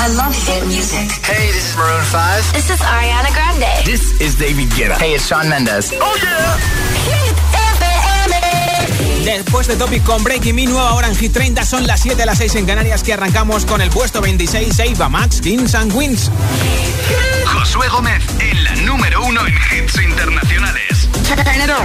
I love hit music. Hey, this is Maroon 5. This is Ariana Grande. This is David Guetta. Hey, it's Shawn Mendes. Oh yeah. Hit FM. Después de Topic con Breaking Me, nueva hora en Hit 30, son las 7, las 6 en Canarias que arrancamos con el puesto 26, Ava Max, Kings and Queens. Josué Gómez en la número uno en hits internacionales. Turn it on.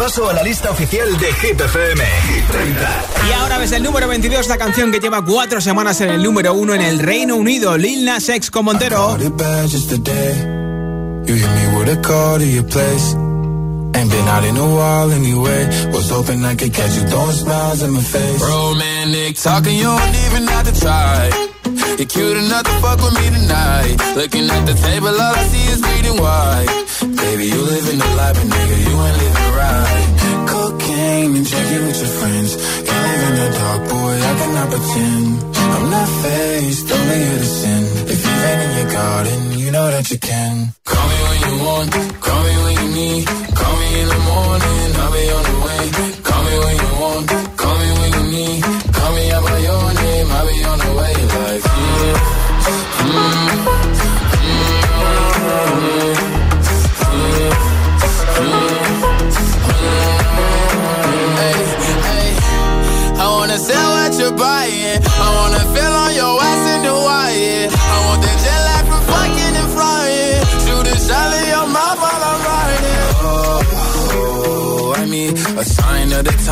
repaso a la lista oficial de Hit FM. Hit 30. Y ahora ves el número 22, la canción que lleva cuatro semanas en el número uno en el Reino Unido, Lil Nas X con Montero. Caught it bad just today. You hit me with a call to your place. Ain't been out in a while anyway. Was hoping I could catch you throwing smiles in my face. Romantic talking, you don't even have to try. You're cute enough to fuck with me tonight. Looking at the table, all I see is bleeding white. Baby, you living the life, but nigga, you ain't living right. Cocaine and drinking with your friends. Can't live in the dark, boy, I cannot pretend. I'm not faced, only here to sin. If you ain't in your garden, you know that you can. Call me when you want, call me when you need. Call me in the morning, I'll be on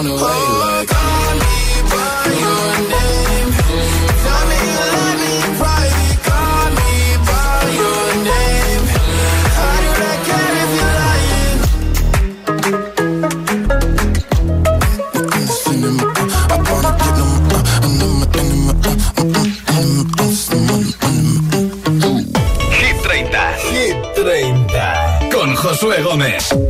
On the way. Like, call me by your name. Tell me you love me in private. Call me by your name. I do not care if you're lying. In the cinema, I wanna get them. And them, and them, Hit 30. Hit 30. Con Josué Gómez.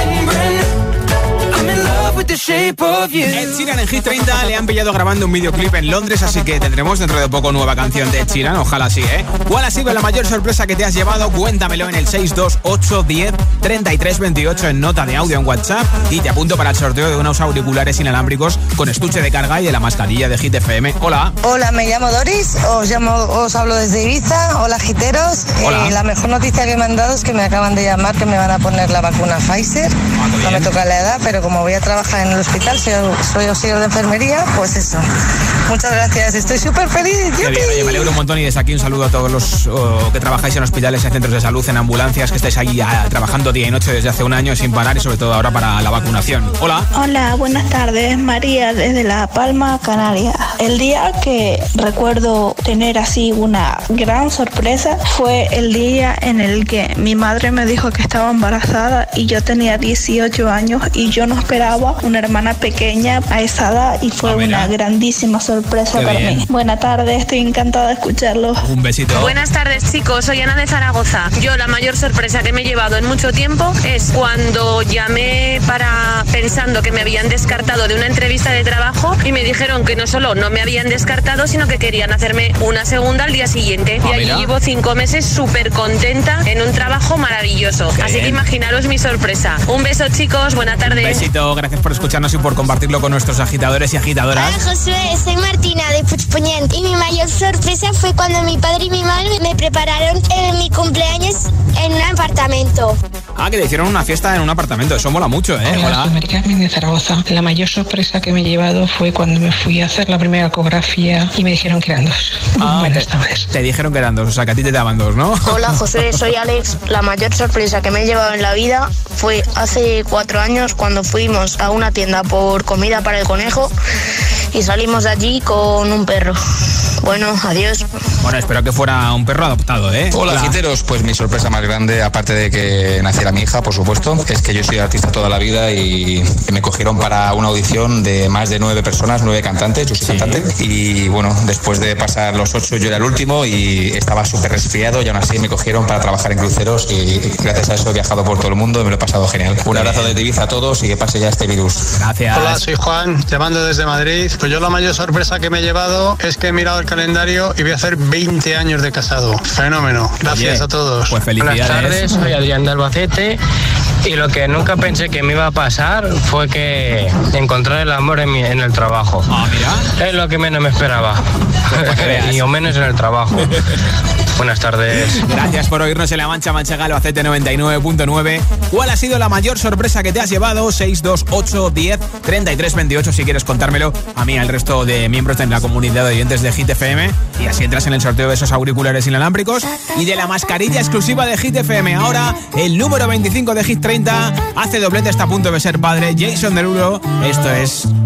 Ed Sheeran en Hit 30 le han pillado grabando un videoclip en Londres, así que tendremos dentro de poco nueva canción de Ed Sheeran, ojalá sí, ¿eh? ¿Cuál ha sido la mayor sorpresa que te has llevado? Cuéntamelo en el 628 10 33 28 en nota de audio en WhatsApp y te apunto para el sorteo de unos auriculares inalámbricos con estuche de carga y de la mascarilla de Hit FM. Hola. Hola, me llamo Doris, os llamo, os hablo desde Ibiza. Hola, giteros. Hola. Eh, la mejor noticia que me han dado es que me acaban de llamar que me van a poner la vacuna Pfizer. Ah, no me toca la edad, pero como voy a trabajar en el hospital, soy, soy auxiliar de enfermería, pues eso. Muchas gracias, estoy súper feliz. Bien, oye, me alegro un montón y desde aquí un saludo a todos los oh, que trabajáis en hospitales, en centros de salud, en ambulancias, que estáis ahí ah, trabajando día y noche desde hace un año sin parar y sobre todo ahora para la vacunación. Hola. Hola, buenas tardes. María desde La Palma, Canarias. El día que recuerdo tener así una gran sorpresa fue el día en el que mi madre me dijo que estaba embarazada y yo tenía 18 años y yo no esperaba una hermana pequeña a esa edad y fue Ah, una grandísima sorpresa Qué para bien. mí. Buenas tardes, estoy encantada de escucharlo. Un besito. Buenas tardes chicos, soy Ana de Zaragoza. Yo la mayor sorpresa que me he llevado en mucho tiempo es cuando llamé para pensando que me habían descartado de una entrevista de trabajo y me dijeron que no solo no me habían descartado, sino que querían hacerme una segunda al día siguiente. Ah, y allí mira. llevo cinco meses súper contenta en un trabajo maravilloso. Qué Así que imaginaros mi sorpresa. Un beso chicos, buena tarde. Besito, gracias por escucharnos y por compartirlo con nuestros agitadores y agitadoras. Josué, soy Martina de Puig mayor sorpresa fue cuando mi padre y mi madre me prepararon eh, mi cumpleaños en un apartamento. Ah, que le hicieron una fiesta en un apartamento. Eso mola mucho, ¿eh? Hola, de Zaragoza. La mayor sorpresa que me he llevado fue cuando me fui a hacer la primera ecografía y me dijeron que eran dos. Ah, Buenas te, tardes. te dijeron que eran dos, o sea que a ti te daban dos, ¿no? Hola José, soy Alex. La mayor sorpresa que me he llevado en la vida fue hace cuatro años cuando fuimos a una tienda por comida para el conejo y salimos de allí con un perro. Bueno, adiós. Bueno, espero que fuera un perro adoptado, ¿eh? Hola, giteros. Pues mi sorpresa más grande, aparte de que naciera mi hija, por supuesto, es que yo soy artista toda la vida y me cogieron para una audición de más de nueve personas, nueve cantantes, yo soy cantante. Y bueno, después de pasar los ocho, yo era el último y estaba súper resfriado y aún así me cogieron para trabajar en cruceros y gracias a eso he viajado por todo el mundo y me lo he pasado genial. Un abrazo de Ibiza a todos y que pase ya este virus. Gracias. Hola, soy Juan, llamando desde Madrid. Pues yo la mayor sorpresa que me he llevado es que he mirado el calendario y voy a hacer 20 años de casado. Fenómeno. Gracias Oye, a todos. pues felicidades. Buenas tardes, soy Adrián de Albacete y lo que nunca pensé que me iba a pasar fue que encontrar el amor en, mi- en el trabajo. Ah, mira. Es lo que menos me esperaba. y o menos en el trabajo. Buenas tardes. Gracias por oírnos en La Mancha Manchega Albacete 99.9. ¿Cuál ha sido la mayor sorpresa que te has llevado? 628 10 33 28 si quieres contármelo a mí, al resto de miembros de la comunidad de oyentes de Hit FM. Y así entras en el sorteo de esos auriculares inalámbricos y de la mascarilla exclusiva de Hit FM. Ahora, el número 25 de Hit 30 hace doblete, está a punto de ser padre. Jason Derulo. Esto es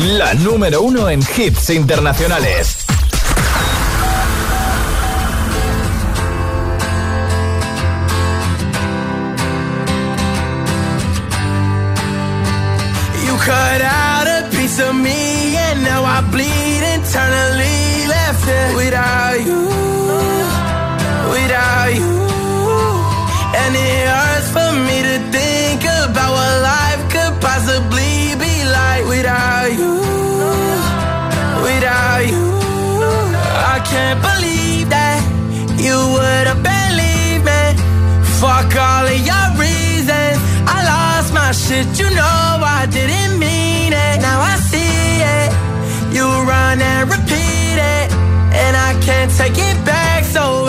la número uno en hits internacionales. You cut out a piece of me and now I bleed internally left it without you. Fuck all of your reasons. I lost my shit, you know I didn't mean it. Now I see it. You run and repeat it. And I can't take it back, so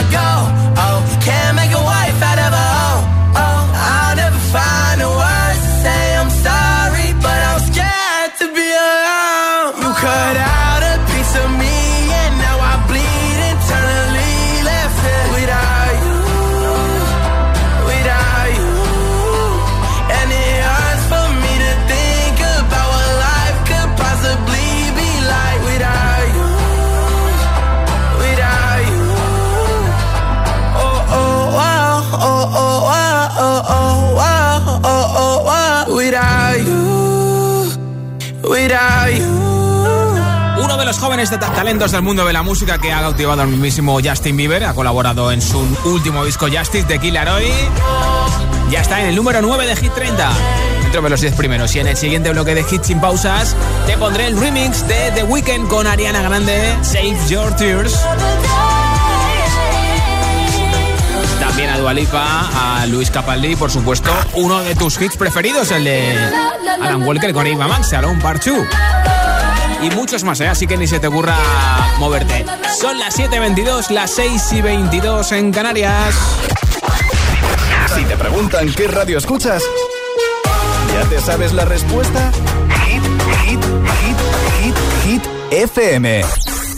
los jóvenes de talentos del mundo de la música que ha cautivado al mismísimo Justin Bieber, ha colaborado en su último disco Justice de Killer Hoy. Ya está en el número 9 de Hit 30, dentro de los 10 primeros. Y en el siguiente bloque de Hits sin pausas, te pondré el remix de The Weeknd con Ariana Grande, Save Your Tears. También a Dualipa, a Luis Capaldi, por supuesto, uno de tus hits preferidos, el de Alan Walker con Eva Max, Alone Part 2 y muchos más, ¿eh? así que ni se te ocurra moverte. Son las 7.22, las 6 y 22 en Canarias. Si te preguntan qué radio escuchas, ¿ya te sabes la respuesta? Hit, hit, hit, hit, hit, FM.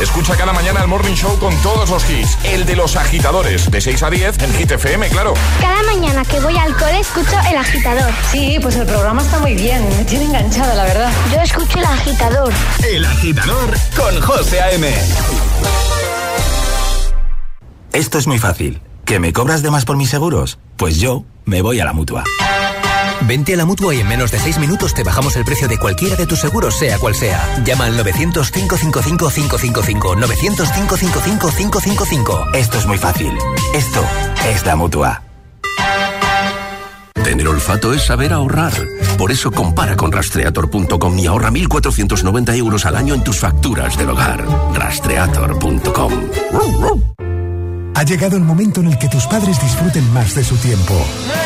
Escucha cada mañana el Morning Show con todos los hits. El de los agitadores, de 6 a 10 en Hit FM, claro. Cada mañana que voy al cole escucho El Agitador. Sí, pues el programa está muy bien. Me tiene enganchada, la verdad. Yo escucho El Agitador. El agitador con José A.M. Esto es muy fácil. ¿Que me cobras de más por mis seguros? Pues yo me voy a la mutua. Vente a la mutua y en menos de 6 minutos te bajamos el precio de cualquiera de tus seguros, sea cual sea. Llama al 900-555-555. 900-555-555. Esto es muy fácil. Esto es la mutua. Tener olfato es saber ahorrar. Por eso compara con rastreator.com y ahorra 1.490 euros al año en tus facturas del hogar. Rastreator.com. Ha llegado el momento en el que tus padres disfruten más de su tiempo.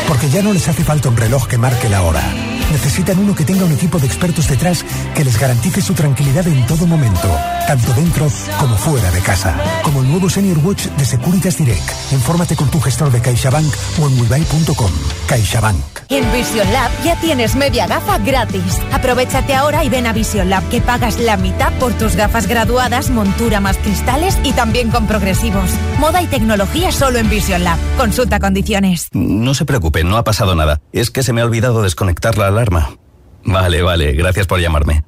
Porque ya no les hace falta un reloj que marque la hora. Necesitan uno que tenga un equipo de expertos detrás que les garantice su tranquilidad en todo momento, tanto dentro como fuera de casa. Como el nuevo Senior Watch de Securitas Direct. Infórmate con tu gestor de CaixaBank o en wibuy.com. CaixaBank. En Vision Lab ya tienes media gafa gratis. Aprovechate ahora y ven a Vision Lab que pagas la mitad por tus gafas graduadas, montura más cristales y también con progresivos. Moda y tecnología solo en Vision Lab. Consulta condiciones. No se preocupe, no ha pasado nada. Es que se me ha olvidado desconectar la alarma. Vale, vale, gracias por llamarme.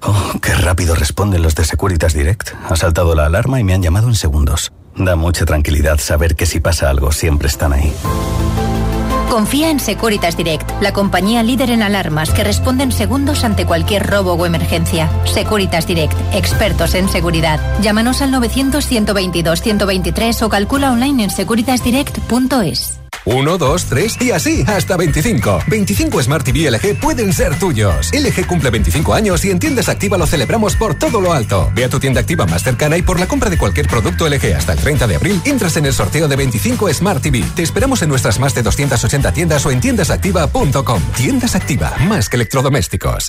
Oh, qué rápido responden los de Securitas Direct. Ha saltado la alarma y me han llamado en segundos. Da mucha tranquilidad saber que si pasa algo siempre están ahí. Confía en Securitas Direct, la compañía líder en alarmas que responde en segundos ante cualquier robo o emergencia. Securitas Direct, expertos en seguridad. Llámanos al 900-122-123 o calcula online en securitasdirect.es. 1, 2, 3 y así hasta 25. 25 Smart TV LG pueden ser tuyos. LG cumple 25 años y en tiendas activa lo celebramos por todo lo alto. Ve a tu tienda activa más cercana y por la compra de cualquier producto LG hasta el 30 de abril entras en el sorteo de 25 Smart TV. Te esperamos en nuestras más de 280 tiendas o en tiendasactiva.com. Tiendas Activa, más que electrodomésticos.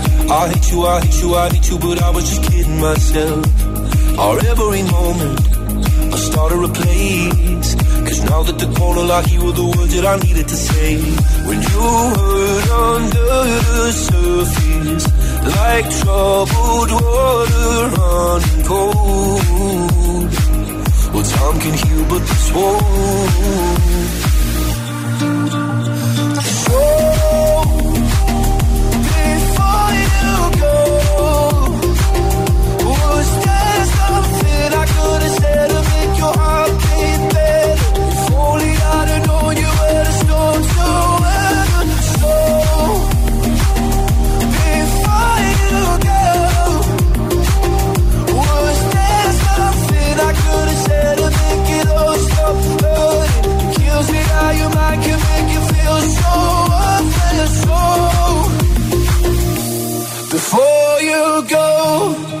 I hate you, I hate you, I hate you, but I was just kidding myself. Our every moment, I started a place. Cause now that the corner lock, you were the words that I needed to say. When you hurt under the surface, like troubled water running cold. Well, time can heal, but this won't. If only I'd have known you were the to before you go, was there something I could have said to make it all stop hurting? Kills me how your mind can make you feel so before you go.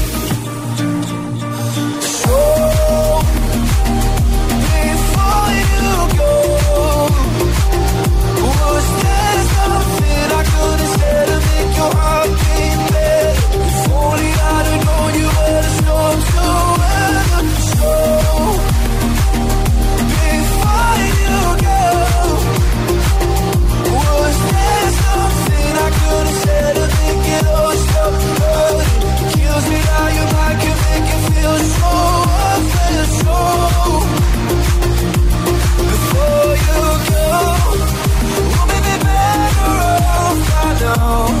how I. If only I'd have known you storm to weather. So, before you go, was there something I could have said to make it all stop hurting? Kills me how your mind can make you feel so worthless. So, before you go, will be better off I know.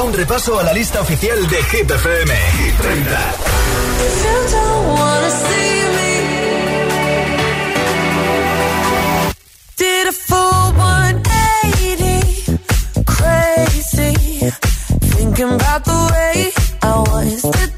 won't. a la lista oficial de Hit FM. Hit 30. Did a full 180, crazy. Thinking about the way I was.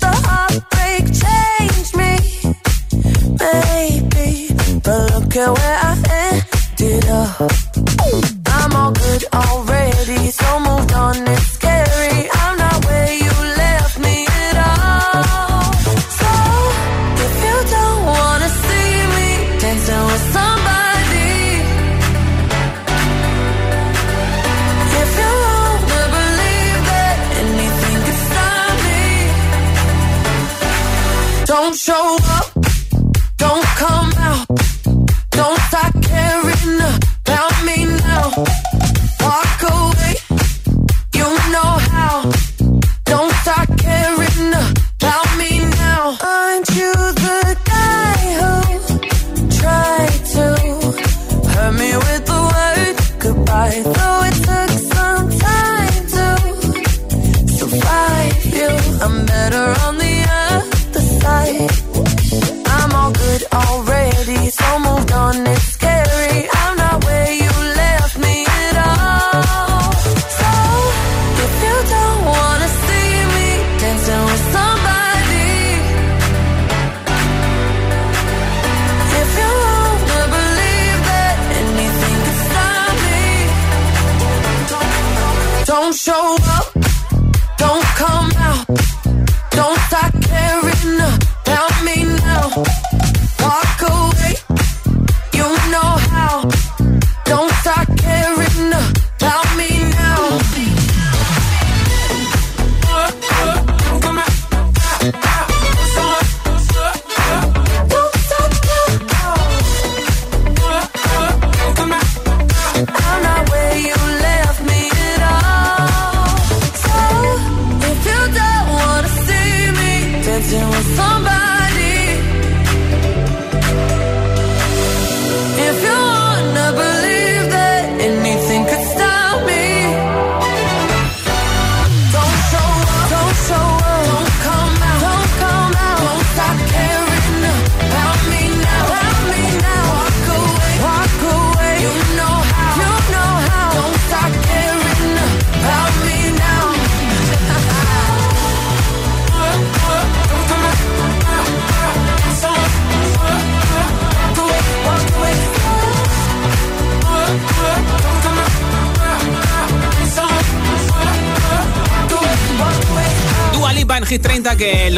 show up.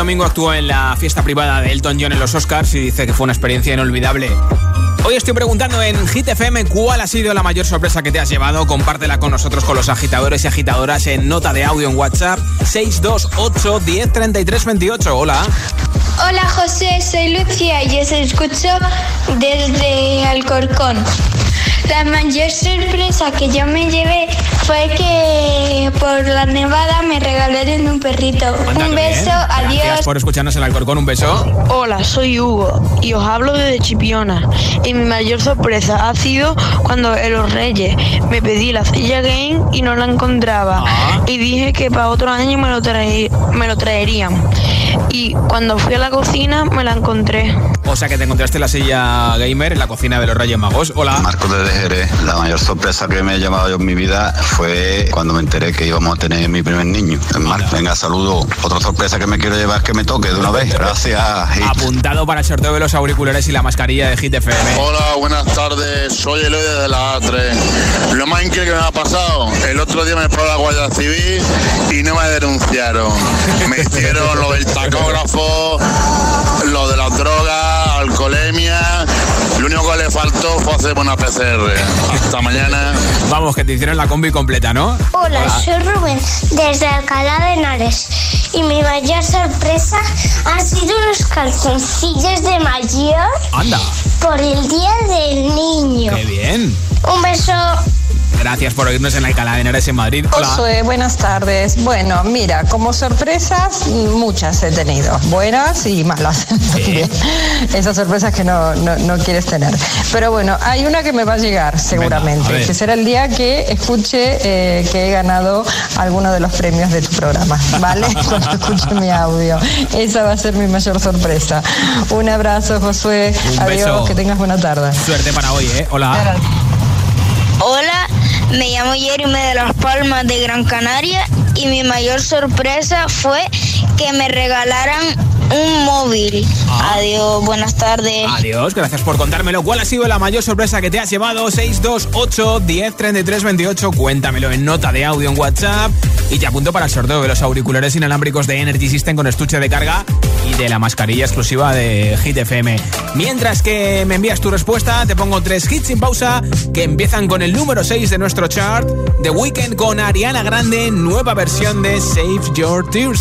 Domingo actuó en la fiesta privada de Elton John en los Oscars y dice que fue una experiencia inolvidable. Hoy estoy preguntando en Hit FM cuál ha sido la mayor sorpresa que te has llevado. Compártela con nosotros, con los agitadores y agitadoras en nota de audio en WhatsApp 628 10 33 28. Hola. Hola José, soy Lucía y os escucho desde Alcorcón. La mayor sorpresa que yo me llevé fue que por la nevada me regalaron un perrito. un beso, adiós. Gracias por escucharnos en Alcorcón. Un beso. Hola, soy Hugo y os hablo desde Chipiona. Y mi mayor sorpresa ha sido cuando en Los Reyes me pedí la silla game y no la encontraba. Y dije que para otro año me lo, trae- me lo traerían. Y cuando fui a la cocina me la encontré. O sea que te encontraste la silla gamer en la cocina de los Reyes Magos. Hola. Marcos de Jerez. La mayor sorpresa que me he llevado yo en mi vida fue cuando me enteré que íbamos a tener mi primer niño. Venga, saludo. Otra sorpresa que me quiero llevar es que me toque de una vez. Gracias. Hit. Apuntado para el sorteo de los auriculares y la mascarilla de Hit FM. Hola, buenas tardes. Soy Eloy desde la A3. Lo más increíble que me ha pasado, el otro día me paró la Guardia Civil y no me denunciaron. Me hicieron lo del tacógrafo, lo de las drogas, alcoholemia. Lo único que le faltó fue hacer una PCR. Hasta mañana. Vamos, que te hicieron la combi completa, ¿no? Hola, soy Rubén desde Alcalá de Henares y mi mayor sorpresa han sido unos calzoncillos de mayor Anda. por el Día del Niño. Qué bien. Un beso. Gracias por oírnos en la Alcalá de Henares en Madrid. Hola. Josué, buenas tardes. Bueno, mira, como sorpresas, muchas he tenido, buenas y malas también. Esas sorpresas que no, no- no quieres tener. Pero bueno, hay una que me va a llegar seguramente, a ver. que será el día que escuche eh, que he ganado alguno de los premios de tu programa, ¿vale? Cuando escuche mi audio. Esa va a ser mi mayor sorpresa. Un abrazo, Josué. Un Adiós, beso. que tengas buena tarde. Suerte para hoy, ¿eh? Hola. Hola, me llamo Jeremy de Las Palmas de Gran Canaria y mi mayor sorpresa fue que me regalaran un móvil. Adiós, buenas tardes. Adiós, gracias por contármelo. ¿Cuál ha sido la mayor sorpresa que te has llevado? 628 10 33 28. Cuéntamelo en nota de audio en WhatsApp. Y te apunto para el sorteo de los auriculares inalámbricos de Energy System con estuche de carga de la mascarilla exclusiva de Hit FM. Mientras que me envías tu respuesta, te pongo tres hits sin pausa que empiezan con el número 6 de nuestro chart. The Weekend con Ariana Grande, nueva versión de Save Your Tears.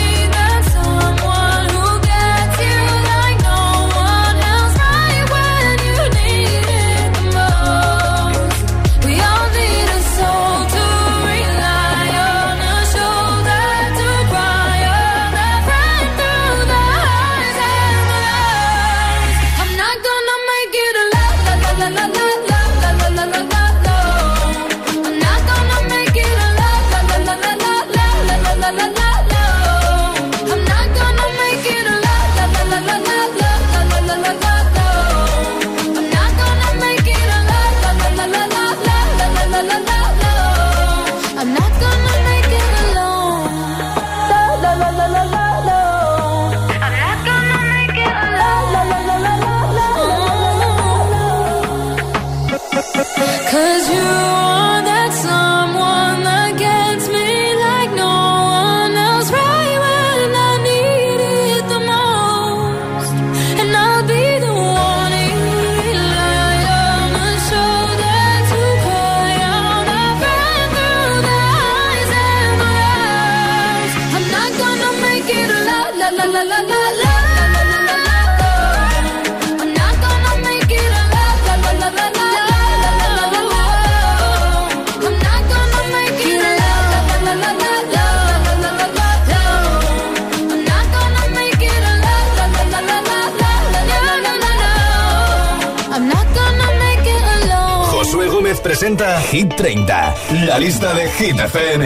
Hit 30, la lista de Hit FM.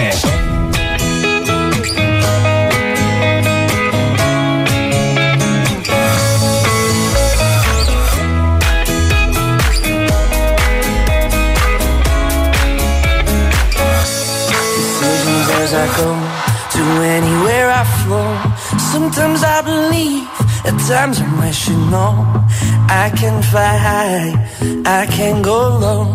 I go to anywhere I flow. Sometimes I believe, at times I'm wishing, no, I can fly high, I can go low.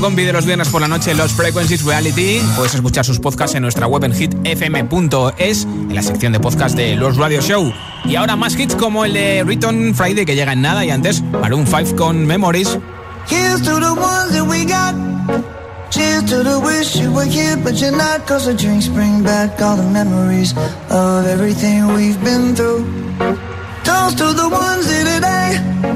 con de los viernes por la noche, Los Frequencies Reality. Puedes escuchar sus podcasts en nuestra web en hitfm.es, en la sección de podcast de Los Radio Show. Y ahora más hits como el de Return Friday que llega en nada y antes Maroon 5 con Memories. Here's to the ones that we got. Cheers to the wish you were here, but you're not. Cause the drinks bring back all the memories of everything we've been through. Toast to the ones here today.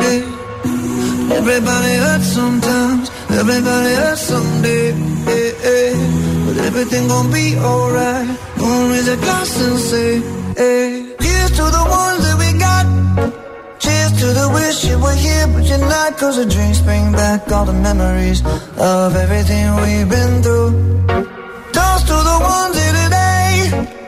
Yeah. Everybody hurts sometimes, everybody hurts someday. yeah, yeah. But everything gon' be alright. Gonna raise a glass and say, hey. Here's to the ones that we got. Cheers to the wish you were here, but you're not. Cause the drinks bring back all the memories of everything we've been through. Toast to the ones here today.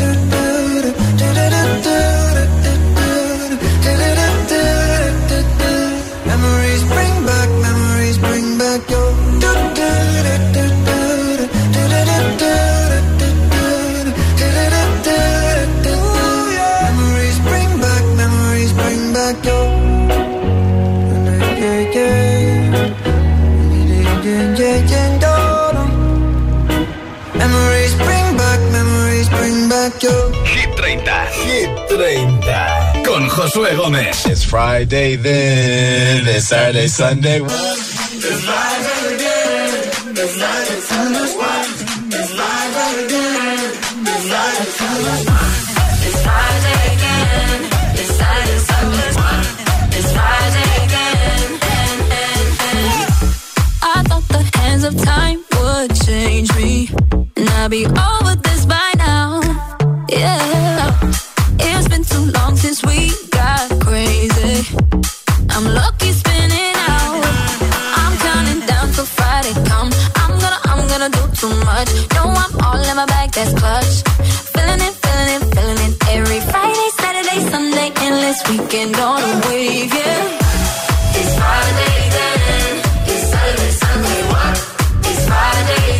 30. Con Josué Gómez. It's Friday then, it's Saturday, Sunday. I'm all in my bag, that's clutch. Feeling it, feeling it, feeling it. Every Friday, Saturday, Sunday, endless weekend on a wave, yeah. It's Friday then. It's Saturday, Sunday, what? It's Friday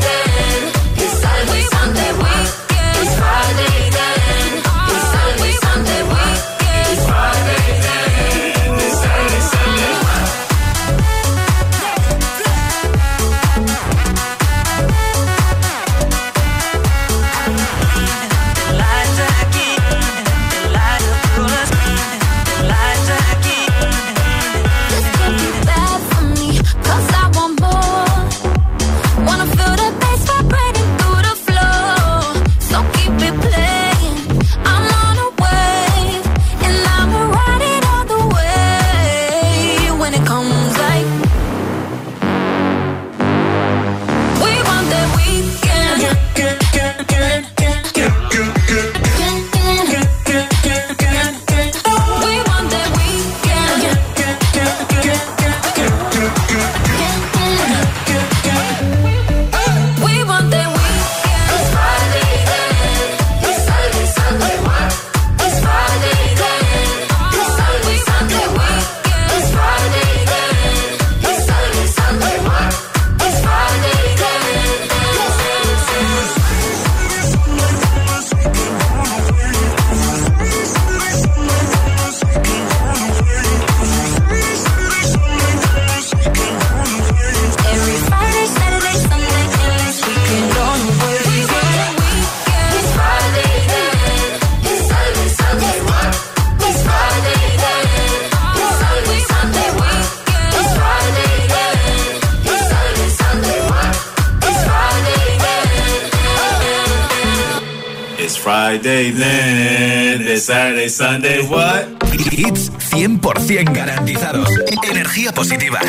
Friday, then it's Saturday, Sunday, what? Hits 100% garantizados. Energía positiva.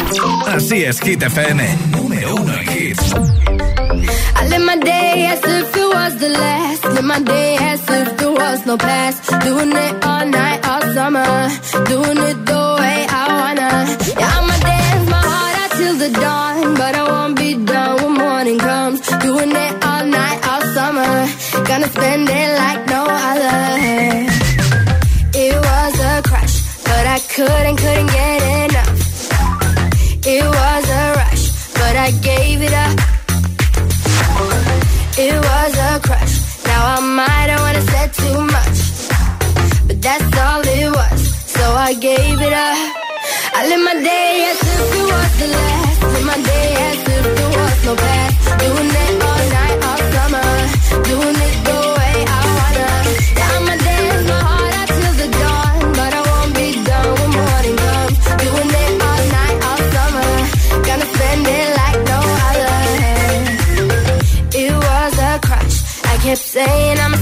Así es, Hit FM. Número uno en hits. I live my day as if it was the last. Live my day as if there was no past. Doing it all night, all summer. Doing it the way I wanna. Yeah, I'ma dance my heart out till the dawn. But I won't be done when morning comes. Doing it Gonna spend it like no other. It was a crush, but I couldn't, couldn't get enough. It was a rush, but I gave it up. It was a crush. Now I might have wanna said too much, but that's all it was. So I gave it up. I live my day as if it was the last. Live my day as if there was no past. Doing it all hips saying I'm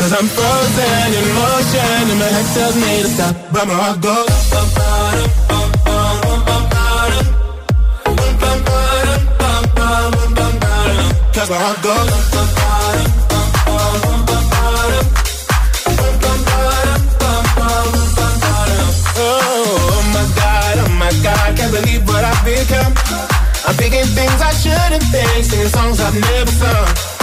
Cause I'm frozen in motion and my head tells me to stop, but my heart goes. Cause my heart goes. I've become. I'm thinking things I shouldn't think, singing songs I've never sung.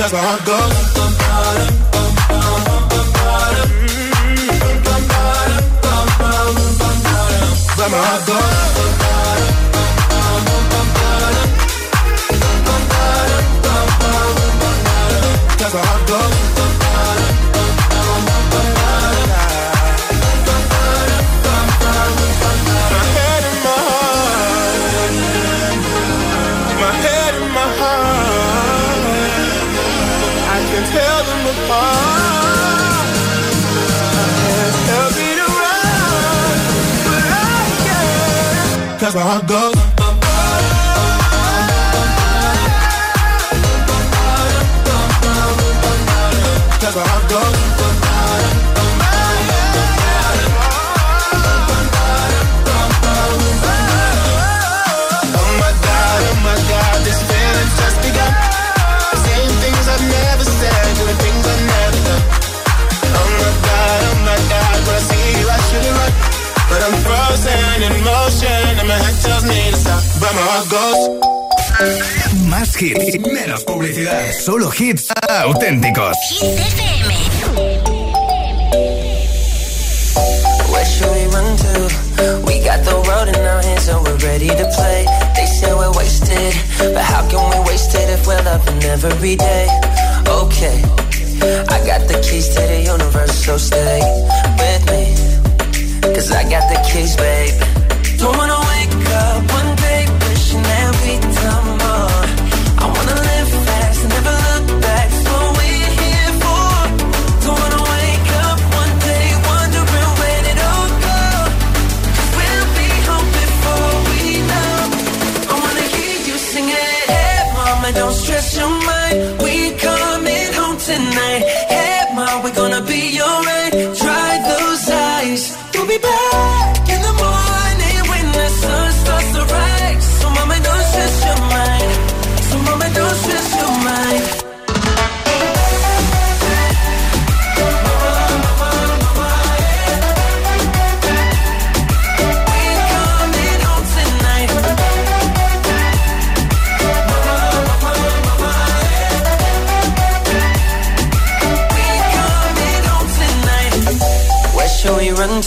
that's how I go. That's. Can't tell them apart. That's my heart goes. Hits, menos publicidad. Solo hits auténticos. Where should we run to? We got the road in our hands and we're ready to play. They say we're wasted, but how can we waste it if we're loving every day? Okay, I got the keys to the universe, so stay with me. Cause I got the keys, babe. Don't wanna wake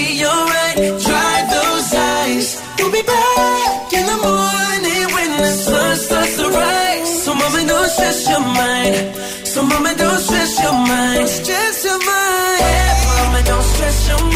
Be alright. Dry those eyes. We'll be back in the morning when the sun starts to rise. So, mama, don't stress your mind. So, mama, don't stress your mind. Stress your mind. Hey, mama, don't stress your mind.